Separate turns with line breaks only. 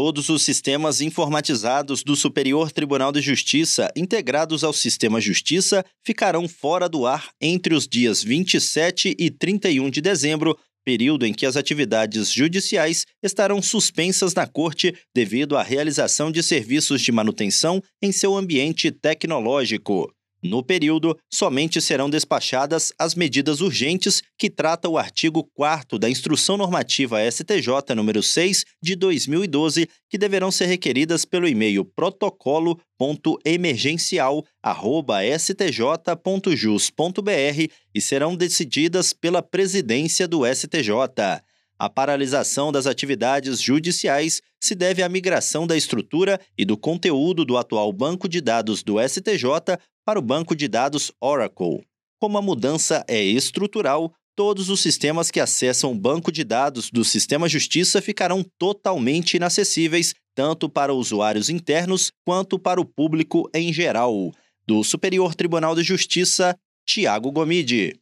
Todos os sistemas informatizados do Superior Tribunal de Justiça, integrados ao Sistema Justiça, ficarão fora do ar entre os dias 27 e 31 de dezembro, período em que as atividades judiciais estarão suspensas na Corte devido à realização de serviços de manutenção em seu ambiente tecnológico. No período, somente serão despachadas as medidas urgentes que trata o artigo 4 da Instrução Normativa STJ número 6 de 2012, que deverão ser requeridas pelo e-mail protocolo.emergencial@stj.jus.br e serão decididas pela presidência do STJ. A paralisação das atividades judiciais se deve à migração da estrutura e do conteúdo do atual banco de dados do STJ para o banco de dados Oracle. Como a mudança é estrutural, todos os sistemas que acessam o banco de dados do Sistema Justiça ficarão totalmente inacessíveis, tanto para usuários internos quanto para o público em geral. Do Superior Tribunal de Justiça, Tiago Gomide.